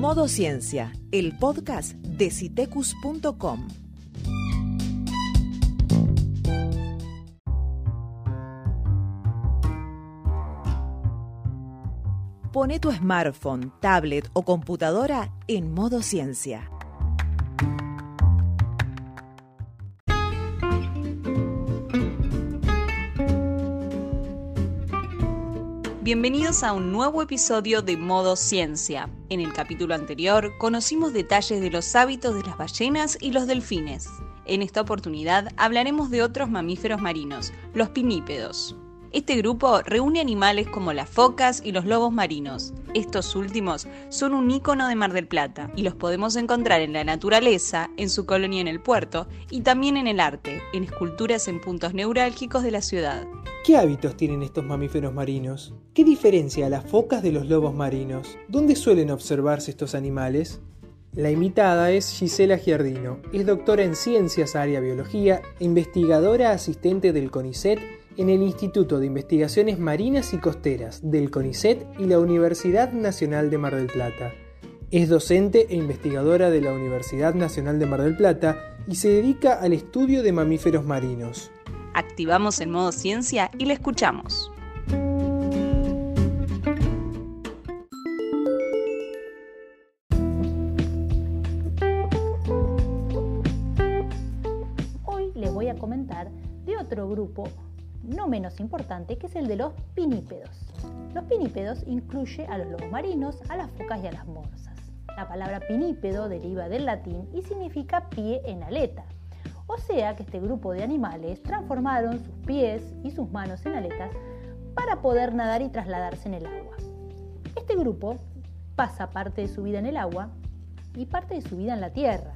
Modo Ciencia, el podcast de citecus.com. Pone tu smartphone, tablet o computadora en modo ciencia. Bienvenidos a un nuevo episodio de Modo Ciencia. En el capítulo anterior conocimos detalles de los hábitos de las ballenas y los delfines. En esta oportunidad hablaremos de otros mamíferos marinos, los pinípedos. Este grupo reúne animales como las focas y los lobos marinos. Estos últimos son un ícono de Mar del Plata y los podemos encontrar en la naturaleza, en su colonia en el puerto y también en el arte, en esculturas en puntos neurálgicos de la ciudad. ¿Qué hábitos tienen estos mamíferos marinos? ¿Qué diferencia a las focas de los lobos marinos? ¿Dónde suelen observarse estos animales? La invitada es Gisela Giardino, es doctora en Ciencias Área Biología e investigadora asistente del CONICET en el Instituto de Investigaciones Marinas y Costeras del CONICET y la Universidad Nacional de Mar del Plata. Es docente e investigadora de la Universidad Nacional de Mar del Plata y se dedica al estudio de mamíferos marinos. Activamos el modo ciencia y le escuchamos. Hoy les voy a comentar de otro grupo no menos importante, que es el de los pinípedos. Los pinípedos incluye a los lobos marinos, a las focas y a las morsas. La palabra pinípedo deriva del latín y significa pie en aleta. O sea que este grupo de animales transformaron sus pies y sus manos en aletas para poder nadar y trasladarse en el agua. Este grupo pasa parte de su vida en el agua y parte de su vida en la tierra.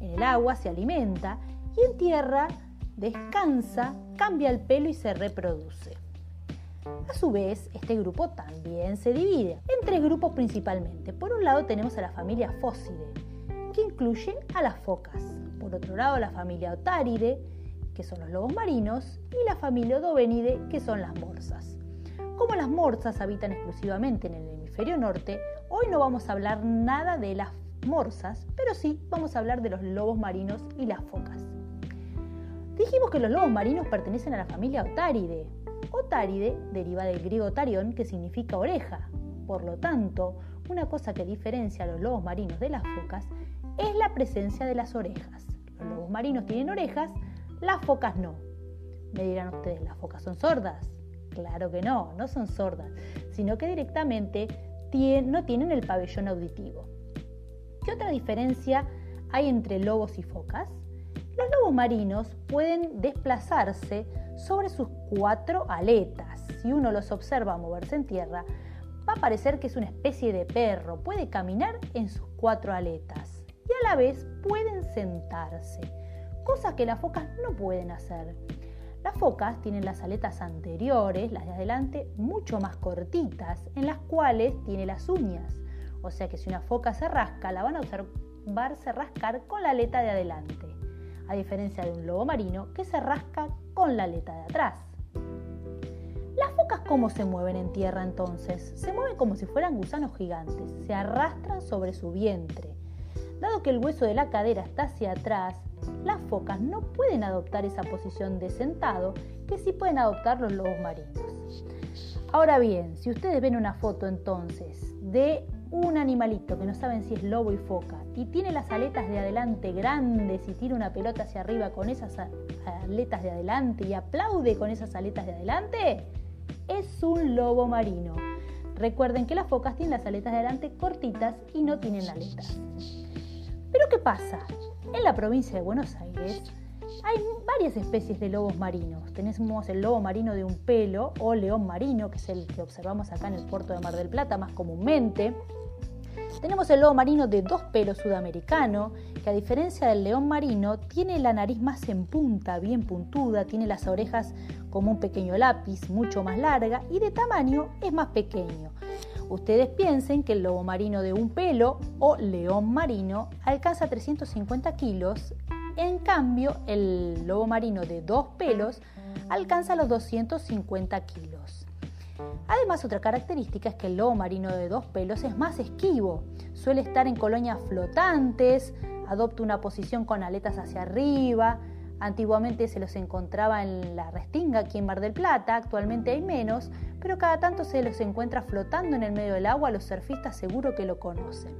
En el agua se alimenta y en tierra descansa, cambia el pelo y se reproduce. A su vez, este grupo también se divide en tres grupos principalmente. Por un lado tenemos a la familia Fóside, que incluye a las focas. Por otro lado, la familia Otáride, que son los lobos marinos, y la familia Odobenide, que son las morsas. Como las morsas habitan exclusivamente en el hemisferio norte, hoy no vamos a hablar nada de las morsas, pero sí vamos a hablar de los lobos marinos y las focas. Dijimos que los lobos marinos pertenecen a la familia Otáride. Otáride deriva del griego otarión, que significa oreja. Por lo tanto, una cosa que diferencia a los lobos marinos de las focas es la presencia de las orejas. Los lobos marinos tienen orejas, las focas no. Me dirán ustedes, ¿las focas son sordas? Claro que no, no son sordas, sino que directamente no tienen el pabellón auditivo. ¿Qué otra diferencia hay entre lobos y focas? Los lobos marinos pueden desplazarse sobre sus cuatro aletas. Si uno los observa moverse en tierra, va a parecer que es una especie de perro. Puede caminar en sus cuatro aletas y a la vez pueden sentarse, cosa que las focas no pueden hacer. Las focas tienen las aletas anteriores, las de adelante, mucho más cortitas, en las cuales tiene las uñas. O sea que si una foca se rasca, la van a observarse rascar con la aleta de adelante a diferencia de un lobo marino que se rasca con la aleta de atrás. ¿Las focas cómo se mueven en tierra entonces? Se mueven como si fueran gusanos gigantes, se arrastran sobre su vientre. Dado que el hueso de la cadera está hacia atrás, las focas no pueden adoptar esa posición de sentado que sí pueden adoptar los lobos marinos. Ahora bien, si ustedes ven una foto entonces de un animalito que no saben si es lobo y foca y tiene las aletas de adelante grandes y tira una pelota hacia arriba con esas aletas de adelante y aplaude con esas aletas de adelante, es un lobo marino. Recuerden que las focas tienen las aletas de adelante cortitas y no tienen aletas. Pero ¿qué pasa? En la provincia de Buenos Aires hay varias especies de lobos marinos. Tenemos el lobo marino de un pelo o león marino, que es el que observamos acá en el puerto de Mar del Plata más comúnmente. Tenemos el lobo marino de dos pelos sudamericano, que a diferencia del león marino tiene la nariz más en punta, bien puntuda, tiene las orejas como un pequeño lápiz, mucho más larga y de tamaño es más pequeño. Ustedes piensen que el lobo marino de un pelo o león marino alcanza 350 kilos, en cambio el lobo marino de dos pelos alcanza los 250 kilos. Además, otra característica es que el lobo marino de dos pelos es más esquivo. suele estar en colonias flotantes, adopta una posición con aletas hacia arriba. Antiguamente se los encontraba en la Restinga, aquí en Mar del Plata, actualmente hay menos, pero cada tanto se los encuentra flotando en el medio del agua, los surfistas seguro que lo conocen.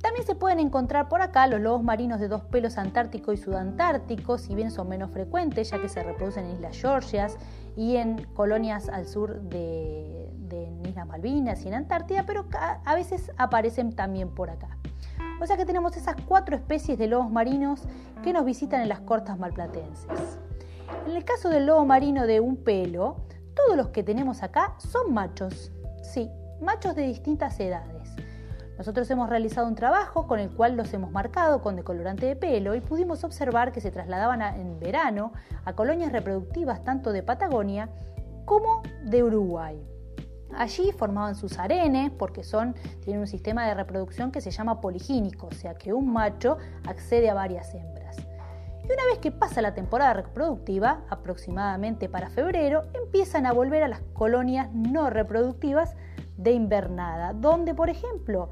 También se pueden encontrar por acá los lobos marinos de dos pelos antártico y sudantártico, si bien son menos frecuentes ya que se reproducen en Islas Georgias y en colonias al sur de, de Islas Malvinas y en Antártida, pero a veces aparecen también por acá. O sea que tenemos esas cuatro especies de lobos marinos que nos visitan en las costas malplatenses. En el caso del lobo marino de un pelo, todos los que tenemos acá son machos. Sí, machos de distintas edades. Nosotros hemos realizado un trabajo con el cual los hemos marcado con decolorante de pelo y pudimos observar que se trasladaban en verano a colonias reproductivas tanto de Patagonia como de Uruguay. Allí formaban sus arenes porque son, tienen un sistema de reproducción que se llama poligínico, o sea que un macho accede a varias hembras. Y una vez que pasa la temporada reproductiva, aproximadamente para febrero, empiezan a volver a las colonias no reproductivas de invernada, donde por ejemplo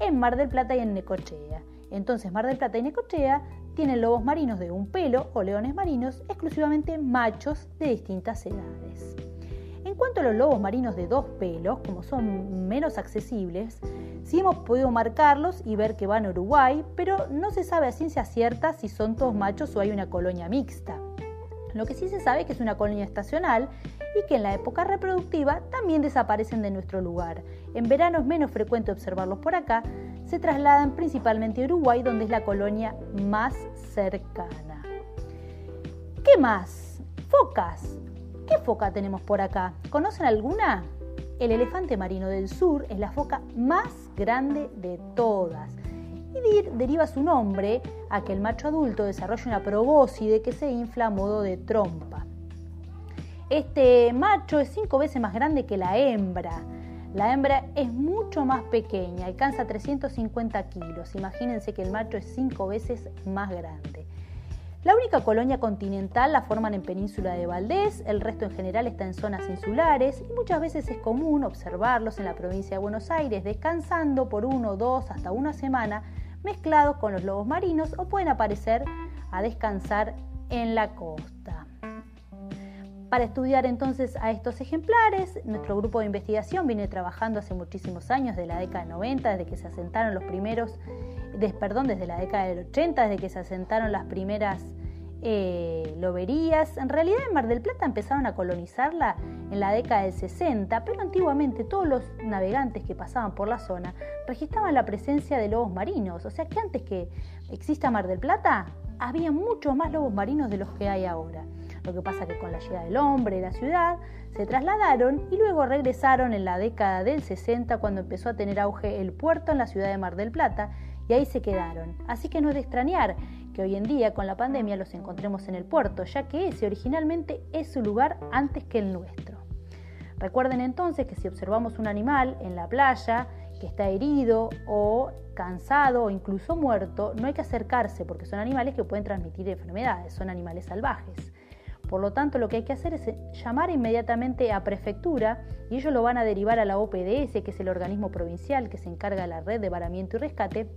en Mar del Plata y en Necochea. Entonces Mar del Plata y Necochea tienen lobos marinos de un pelo o leones marinos exclusivamente machos de distintas edades. Cuanto a los lobos marinos de dos pelos, como son menos accesibles, sí hemos podido marcarlos y ver que van a Uruguay, pero no se sabe a ciencia cierta si son todos machos o hay una colonia mixta. Lo que sí se sabe es que es una colonia estacional y que en la época reproductiva también desaparecen de nuestro lugar. En verano es menos frecuente observarlos por acá, se trasladan principalmente a Uruguay, donde es la colonia más cercana. ¿Qué más? Focas. ¿Qué foca tenemos por acá? ¿Conocen alguna? El elefante marino del sur es la foca más grande de todas y deriva su nombre a que el macho adulto desarrolla una probóscide que se infla a modo de trompa. Este macho es cinco veces más grande que la hembra. La hembra es mucho más pequeña, alcanza 350 kilos. Imagínense que el macho es cinco veces más grande. La única colonia continental la forman en Península de Valdés, el resto en general está en zonas insulares y muchas veces es común observarlos en la provincia de Buenos Aires descansando por uno, dos, hasta una semana mezclados con los lobos marinos o pueden aparecer a descansar en la costa. Para estudiar entonces a estos ejemplares, nuestro grupo de investigación viene trabajando hace muchísimos años, de la década de 90, desde que se asentaron los primeros, perdón, desde la década del 80, desde que se asentaron las primeras eh, loberías. En realidad en Mar del Plata empezaron a colonizarla en la década del 60, pero antiguamente todos los navegantes que pasaban por la zona registraban la presencia de lobos marinos, o sea que antes que exista Mar del Plata, había muchos más lobos marinos de los que hay ahora. Lo que pasa que con la llegada del hombre y la ciudad se trasladaron y luego regresaron en la década del 60 cuando empezó a tener auge el puerto en la ciudad de Mar del Plata y ahí se quedaron. Así que no es de extrañar que hoy en día con la pandemia los encontremos en el puerto, ya que ese originalmente es su lugar antes que el nuestro. Recuerden entonces que si observamos un animal en la playa que está herido o cansado o incluso muerto, no hay que acercarse porque son animales que pueden transmitir enfermedades, son animales salvajes. Por lo tanto, lo que hay que hacer es llamar inmediatamente a prefectura y ellos lo van a derivar a la OPDS, que es el organismo provincial que se encarga de la red de varamiento y rescate,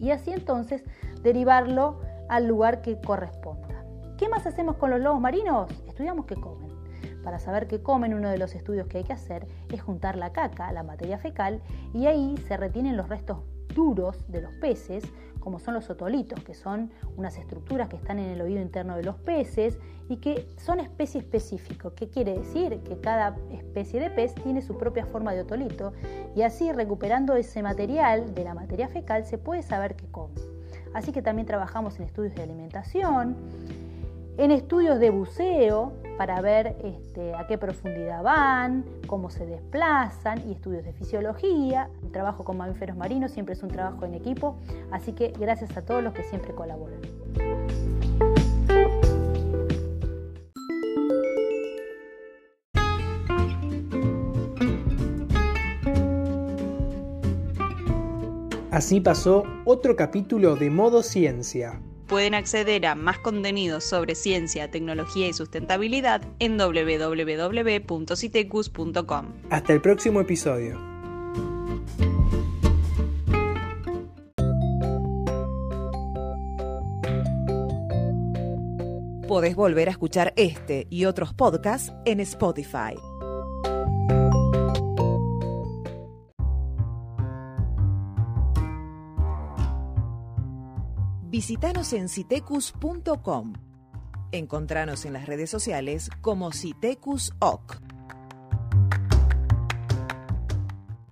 y así entonces derivarlo al lugar que corresponda. ¿Qué más hacemos con los lobos marinos? Estudiamos qué comen. Para saber qué comen, uno de los estudios que hay que hacer es juntar la caca, la materia fecal, y ahí se retienen los restos duros de los peces, como son los otolitos, que son unas estructuras que están en el oído interno de los peces y que son especie específico. ¿Qué quiere decir? Que cada especie de pez tiene su propia forma de otolito y así recuperando ese material de la materia fecal se puede saber qué come. Así que también trabajamos en estudios de alimentación, en estudios de buceo para ver este, a qué profundidad van, cómo se desplazan y estudios de fisiología. El trabajo con mamíferos marinos siempre es un trabajo en equipo, así que gracias a todos los que siempre colaboran. Así pasó otro capítulo de Modo Ciencia. Pueden acceder a más contenidos sobre ciencia, tecnología y sustentabilidad en www.citecus.com. Hasta el próximo episodio. Podés volver a escuchar este y otros podcasts en Spotify. Visítanos en citecus.com. Encontranos en las redes sociales como Citecus OC.